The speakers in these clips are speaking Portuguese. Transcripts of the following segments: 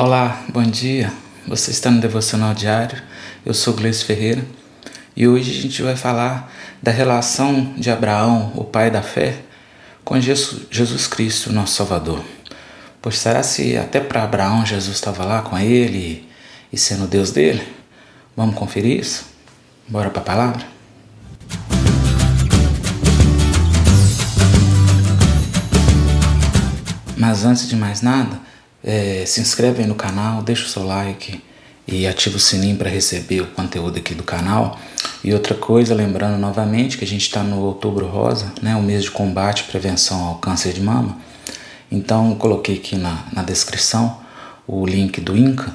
Olá, bom dia. Você está no Devocional Diário. Eu sou Gleice Ferreira e hoje a gente vai falar da relação de Abraão, o pai da fé, com Jesus Cristo, nosso Salvador. Pois será se até para Abraão Jesus estava lá com ele e sendo Deus dele? Vamos conferir isso? Bora para a palavra? Mas antes de mais nada, é, se inscreve aí no canal, deixa o seu like e ativa o sininho para receber o conteúdo aqui do canal. E outra coisa, lembrando novamente que a gente está no Outubro Rosa, né, o mês de combate e prevenção ao câncer de mama. Então, coloquei aqui na, na descrição o link do INCA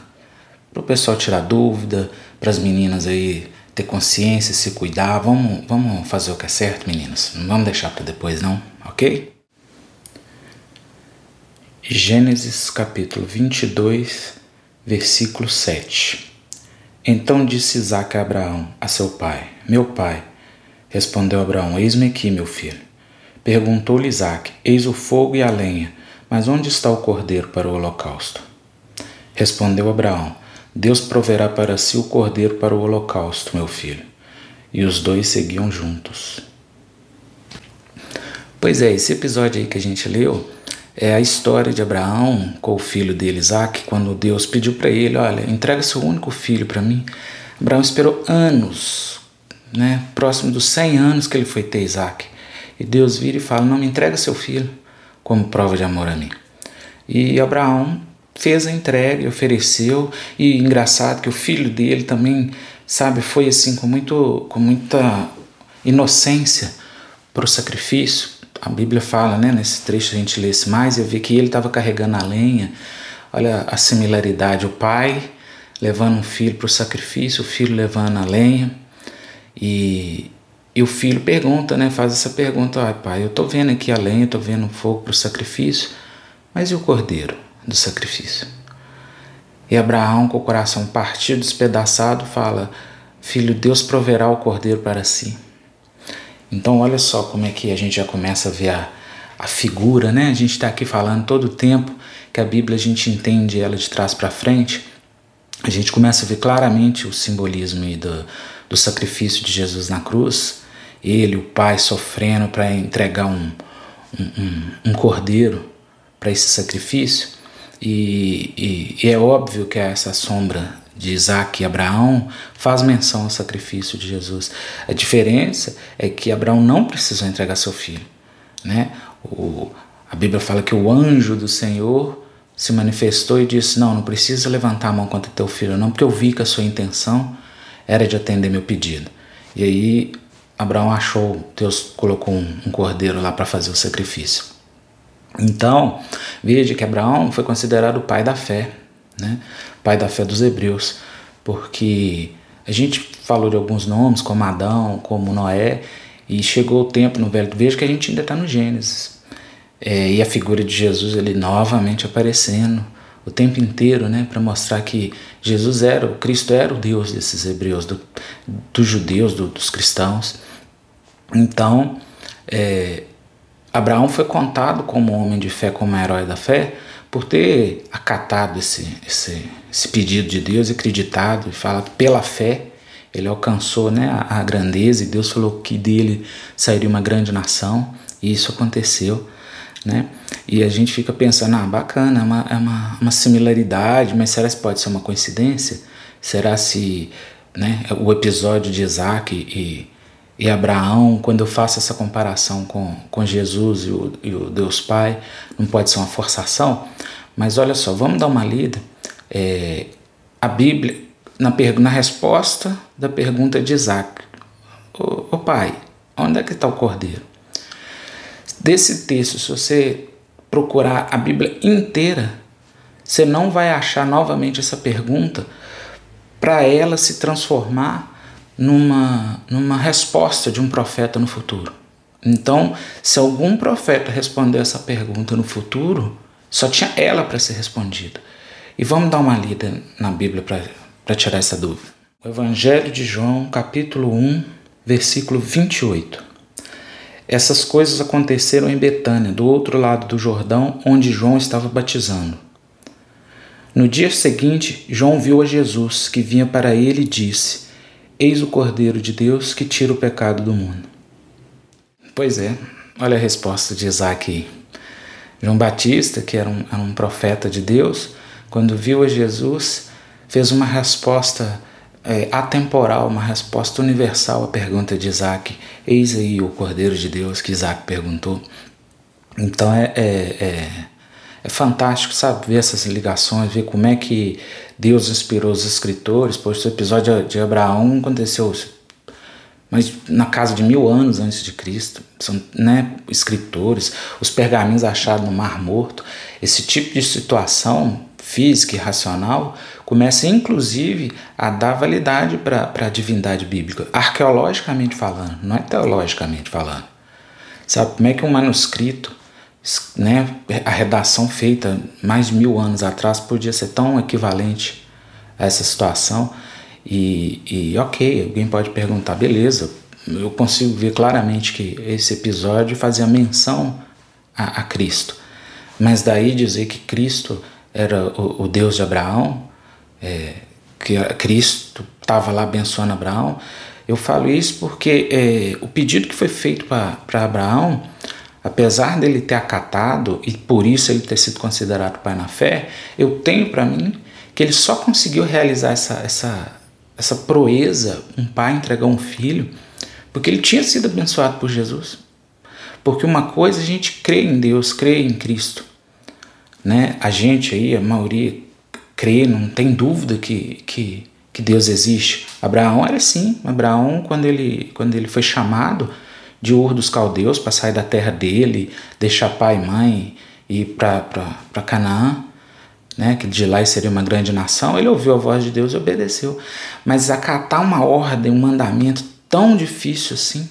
para o pessoal tirar dúvida, para as meninas aí ter consciência, se cuidar. Vamos, vamos fazer o que é certo, meninas. Não vamos deixar para depois, não, ok? Gênesis capítulo 22, versículo 7. Então disse Isaac a Abraão, a seu pai: Meu pai. Respondeu Abraão: Eis-me aqui, meu filho. Perguntou-lhe Isaac: Eis o fogo e a lenha, mas onde está o cordeiro para o holocausto? Respondeu Abraão: Deus proverá para si o cordeiro para o holocausto, meu filho. E os dois seguiam juntos. Pois é, esse episódio aí que a gente leu é a história de Abraão com o filho dele, Isaac, quando Deus pediu para ele: Olha, entrega seu único filho para mim. Abraão esperou anos, né, próximo dos 100 anos que ele foi ter Isaac. E Deus vira e fala: Não me entrega seu filho como prova de amor a mim. E Abraão fez a entrega ofereceu. E engraçado que o filho dele também, sabe, foi assim com, muito, com muita inocência para o sacrifício a Bíblia fala, né, nesse trecho a gente lê mais, eu vi que ele estava carregando a lenha. Olha a similaridade, o pai levando um filho para o sacrifício, o filho levando a lenha. E, e o filho pergunta, né, faz essa pergunta, ah, pai, eu estou vendo aqui a lenha, estou vendo o fogo para o sacrifício, mas e o cordeiro do sacrifício? E Abraão, com o coração partido, despedaçado, fala, filho, Deus proverá o cordeiro para si. Então, olha só como é que a gente já começa a ver a, a figura, né? A gente está aqui falando todo o tempo que a Bíblia a gente entende ela de trás para frente. A gente começa a ver claramente o simbolismo do, do sacrifício de Jesus na cruz. Ele, o Pai, sofrendo para entregar um, um, um, um cordeiro para esse sacrifício. E, e, e, é óbvio que essa sombra de Isaac e Abraão faz menção ao sacrifício de Jesus. A diferença é que Abraão não precisou entregar seu filho. Né? O, a Bíblia fala que o anjo do Senhor se manifestou e disse: Não, não precisa levantar a mão contra teu filho, não, porque eu vi que a sua intenção era de atender meu pedido. E aí Abraão achou, Deus colocou um, um cordeiro lá para fazer o sacrifício. Então, veja que Abraão foi considerado o pai da fé né? pai da fé dos hebreus, porque a gente falou de alguns nomes, como Adão, como Noé, e chegou o tempo no Velho Veja que a gente ainda está no Gênesis. É, e a figura de Jesus ele novamente aparecendo o tempo inteiro, né, para mostrar que Jesus era, o Cristo era o Deus desses hebreus, do, dos judeus, do, dos cristãos. Então, é, Abraão foi contado como homem de fé, como herói da fé, por ter acatado esse, esse, esse pedido de Deus, acreditado, e fala pela fé ele alcançou né, a, a grandeza e Deus falou que dele sairia uma grande nação, e isso aconteceu. Né? E a gente fica pensando, ah, bacana, é uma, é uma, uma similaridade, mas será que pode ser uma coincidência? Será se né, o episódio de Isaac e, e Abraão, quando eu faço essa comparação com, com Jesus e o, e o Deus Pai, não pode ser uma forçação, mas olha só, vamos dar uma lida. É, a Bíblia, na, na resposta da pergunta de Isaac: Ô, ô pai, onde é que está o cordeiro? Desse texto, se você procurar a Bíblia inteira, você não vai achar novamente essa pergunta para ela se transformar numa, numa resposta de um profeta no futuro. Então, se algum profeta responder essa pergunta no futuro, só tinha ela para ser respondida. E vamos dar uma lida na Bíblia para tirar essa dúvida. O Evangelho de João, capítulo 1, versículo 28. Essas coisas aconteceram em Betânia, do outro lado do Jordão, onde João estava batizando. No dia seguinte, João viu a Jesus que vinha para ele e disse: Eis o Cordeiro de Deus que tira o pecado do mundo. Pois é, olha a resposta de Isaac. João Batista, que era um, era um profeta de Deus, quando viu a Jesus, fez uma resposta é, atemporal, uma resposta universal à pergunta de Isaac. Eis aí o Cordeiro de Deus que Isaac perguntou. Então é, é, é, é, fantástico, sabe, ver essas ligações, ver como é que Deus inspirou os escritores. Pois o episódio de Abraão aconteceu mas na casa de mil anos antes de Cristo, são né, escritores, os pergaminhos achados no Mar Morto, esse tipo de situação física e racional começa inclusive a dar validade para a divindade bíblica, arqueologicamente falando, não é teologicamente falando. Sabe como é que um manuscrito, né, a redação feita mais de mil anos atrás, podia ser tão equivalente a essa situação? E, e ok, alguém pode perguntar, beleza, eu consigo ver claramente que esse episódio fazia menção a, a Cristo. Mas daí dizer que Cristo era o, o Deus de Abraão, é, que Cristo estava lá abençoando Abraão, eu falo isso porque é, o pedido que foi feito para Abraão, apesar dele ter acatado e por isso ele ter sido considerado pai na fé, eu tenho para mim que ele só conseguiu realizar essa, essa, essa proeza, um pai entregar um filho, porque ele tinha sido abençoado por Jesus. Porque uma coisa a gente crê em Deus, crê em Cristo. Né? A gente aí, a maioria, crê, não tem dúvida que, que, que Deus existe. Abraão era assim. Abraão, quando ele, quando ele foi chamado de Ur dos Caldeus para sair da terra dele, deixar pai e mãe e ir para Canaã, né, que de lá seria uma grande nação, ele ouviu a voz de Deus e obedeceu. Mas acatar uma ordem, um mandamento tão difícil assim,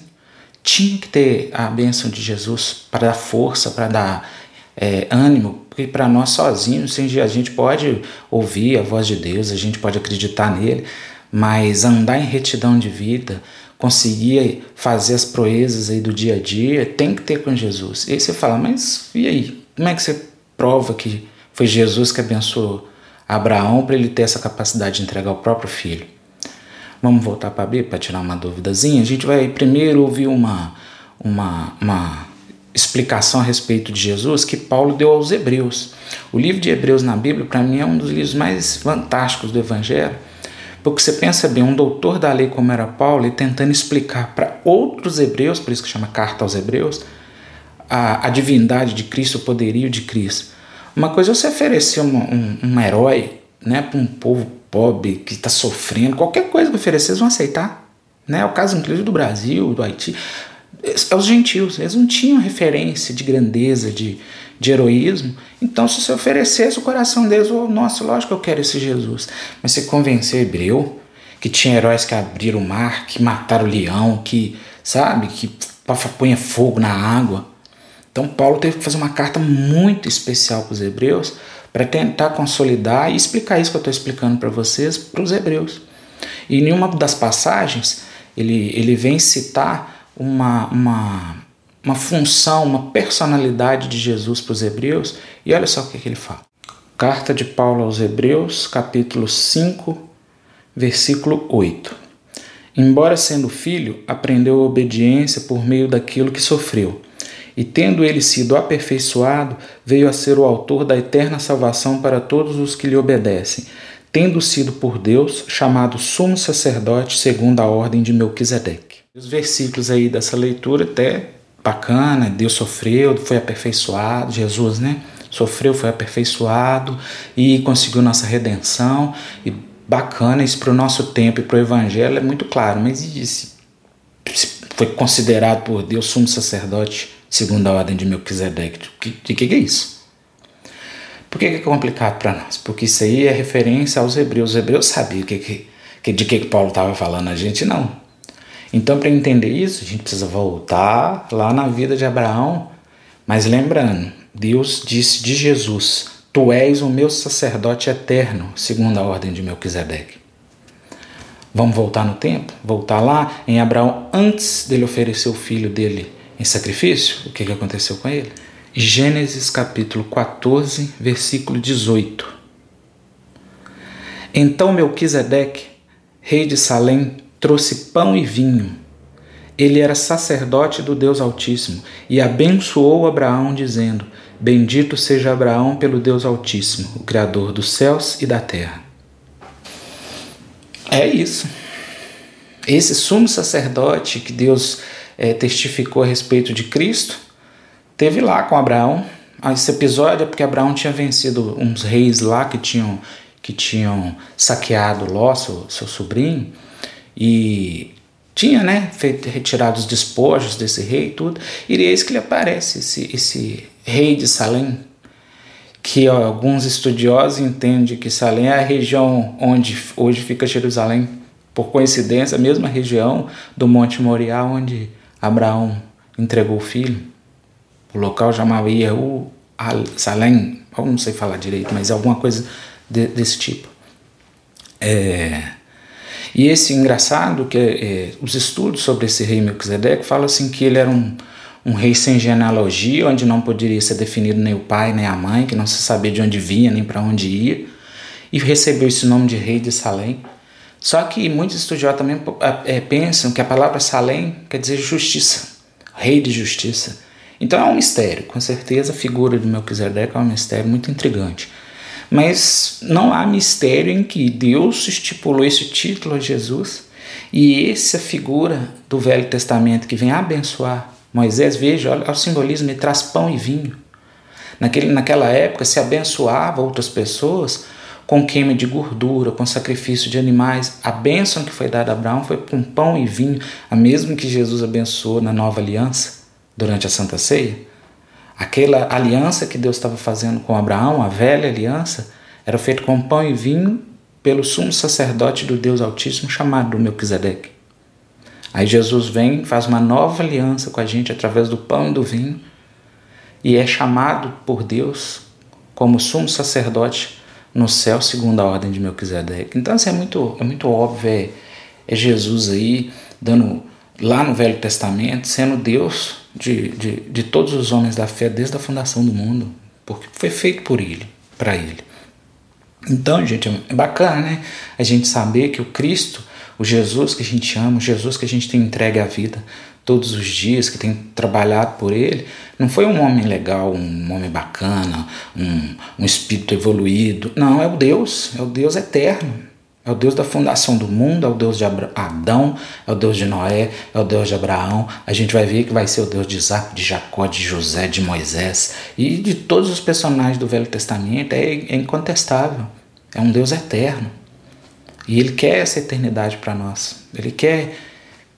tinha que ter a bênção de Jesus para dar força, para dar é, ânimo, porque para nós sozinhos, a gente pode ouvir a voz de Deus, a gente pode acreditar nele, mas andar em retidão de vida, conseguir fazer as proezas aí do dia a dia, tem que ter com Jesus. E aí você fala, mas e aí? Como é que você prova que foi Jesus que abençoou Abraão para ele ter essa capacidade de entregar o próprio filho? Vamos voltar para a Bíblia para tirar uma duvidazinha? A gente vai primeiro ouvir uma, uma, uma explicação a respeito de Jesus que Paulo deu aos Hebreus. O livro de Hebreus na Bíblia, para mim, é um dos livros mais fantásticos do Evangelho, porque você pensa bem, um doutor da lei como era Paulo, e tentando explicar para outros hebreus, por isso que chama Carta aos Hebreus, a, a divindade de Cristo, o poderio de Cristo. Uma coisa é você oferecer um, um, um herói né, para um povo pobre que está sofrendo, qualquer coisa que oferecer, eles vão aceitar. Né? É o caso, inclusive, do Brasil, do Haiti os gentios, eles não tinham referência de grandeza, de, de heroísmo. Então, se você oferecesse o coração deles, oh, nossa, lógico que eu quero esse Jesus. Mas você convenceu o hebreu, que tinha heróis que abriram o mar, que mataram o leão, que, sabe, que punha fogo na água. Então, Paulo teve que fazer uma carta muito especial para os hebreus para tentar consolidar e explicar isso que eu estou explicando para vocês para os hebreus. E em uma das passagens, ele, ele vem citar uma, uma, uma função, uma personalidade de Jesus para os hebreus, e olha só o que, que ele fala. Carta de Paulo aos Hebreus, capítulo 5, versículo 8. Embora sendo filho, aprendeu a obediência por meio daquilo que sofreu. E tendo ele sido aperfeiçoado, veio a ser o autor da eterna salvação para todos os que lhe obedecem, tendo sido por Deus chamado sumo sacerdote segundo a ordem de Melquisedeque. Os versículos aí dessa leitura até bacana, Deus sofreu, foi aperfeiçoado, Jesus, né? Sofreu, foi aperfeiçoado e conseguiu nossa redenção. E bacana, isso para o nosso tempo e para o Evangelho é muito claro, mas e foi considerado por Deus sumo sacerdote segundo a ordem de Melquisedeque. De que, que é isso? Por que, que é complicado para nós? Porque isso aí é referência aos hebreus. Os hebreus sabiam que, que, de que, que Paulo estava falando, a gente não. Então, para entender isso, a gente precisa voltar lá na vida de Abraão. Mas lembrando, Deus disse de Jesus: Tu és o meu sacerdote eterno, segundo a ordem de Melquisedeque. Vamos voltar no tempo? Voltar lá em Abraão antes dele oferecer o filho dele em sacrifício? O que, que aconteceu com ele? Gênesis capítulo 14, versículo 18. Então Melquisedeque, rei de Salém, trouxe pão e vinho. Ele era sacerdote do Deus Altíssimo e abençoou Abraão, dizendo: Bendito seja Abraão pelo Deus Altíssimo, o Criador dos céus e da terra. É isso. Esse sumo sacerdote que Deus é, testificou a respeito de Cristo, teve lá com Abraão. Esse episódio é porque Abraão tinha vencido uns reis lá que tinham que tinham saqueado Ló, seu, seu sobrinho, e tinha né, feito, retirado os despojos desse rei e tudo, e eis que lhe aparece esse, esse rei de Salém, que ó, alguns estudiosos entendem que Salém é a região onde hoje fica Jerusalém, por coincidência, a mesma região do Monte Moriá onde Abraão entregou o filho. O local chamava Yehu Salém, eu não sei falar direito, mas é alguma coisa de, desse tipo. É, e esse engraçado que é, os estudos sobre esse rei Melquisedeque falam assim que ele era um, um rei sem genealogia, onde não poderia ser definido nem o pai nem a mãe, que não se sabia de onde vinha nem para onde ia, e recebeu esse nome de rei de Salém. Só que muitos estudiosos também é, pensam que a palavra Salém quer dizer justiça, rei de justiça. Então é um mistério, com certeza a figura de Melquisedeque é um mistério muito intrigante. Mas não há mistério em que Deus estipulou esse título a Jesus e essa figura do Velho Testamento que vem abençoar Moisés, veja, olha o simbolismo, ele traz pão e vinho. Naquele, naquela época se abençoava outras pessoas com queima de gordura, com sacrifício de animais. A bênção que foi dada a Abraão foi com pão e vinho, a mesma que Jesus abençoou na nova aliança durante a Santa Ceia. Aquela aliança que Deus estava fazendo com Abraão, a velha aliança, era feita com pão e vinho pelo sumo sacerdote do Deus Altíssimo chamado Melquisedeque. Aí Jesus vem, faz uma nova aliança com a gente através do pão e do vinho e é chamado por Deus como sumo sacerdote no céu segundo a ordem de Melquisedeque. Então assim, é muito, é muito óbvio, é, é Jesus aí dando lá no Velho Testamento, sendo Deus de, de, de todos os homens da fé desde a fundação do mundo, porque foi feito por Ele, para Ele. Então, gente, é bacana, né? A gente saber que o Cristo, o Jesus que a gente ama, o Jesus que a gente tem entregue a vida todos os dias, que tem trabalhado por Ele, não foi um homem legal, um homem bacana, um, um espírito evoluído. Não, é o Deus, é o Deus eterno é o Deus da fundação do mundo, é o Deus de Adão, é o Deus de Noé, é o Deus de Abraão. A gente vai ver que vai ser o Deus de Isaac, de Jacó, de José, de Moisés e de todos os personagens do Velho Testamento. É, é incontestável. É um Deus eterno. E Ele quer essa eternidade para nós. Ele quer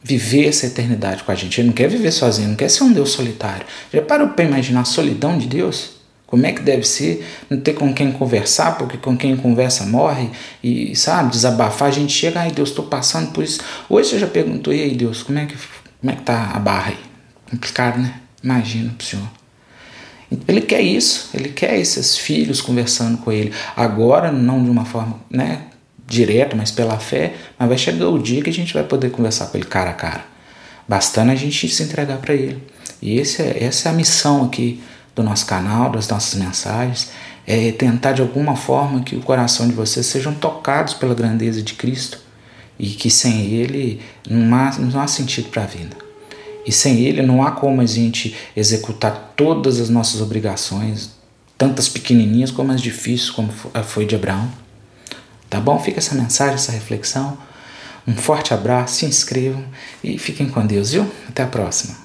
viver essa eternidade com a gente. Ele não quer viver sozinho, não quer ser um Deus solitário. Já parou para imaginar a solidão de Deus? Como é que deve ser não ter com quem conversar, porque com quem conversa morre, e sabe, desabafar, a gente chega, ai Deus, estou passando por isso. Hoje você já perguntou, e aí Deus, como é que, como é que tá a barra aí? Complicado, né? Imagina pro Senhor. Ele quer isso, ele quer esses filhos conversando com ele. Agora, não de uma forma né, direta, mas pela fé, mas vai chegar o dia que a gente vai poder conversar com ele cara a cara. Bastando a gente se entregar para ele. E esse é, essa é a missão aqui do nosso canal, das nossas mensagens, é tentar de alguma forma que o coração de vocês sejam tocados pela grandeza de Cristo e que sem Ele não há, não há sentido para a vida. E sem Ele não há como a gente executar todas as nossas obrigações, tantas pequenininhas como as difíceis, como foi de Abraão. Tá bom? Fica essa mensagem, essa reflexão. Um forte abraço, se inscrevam e fiquem com Deus, viu? Até a próxima.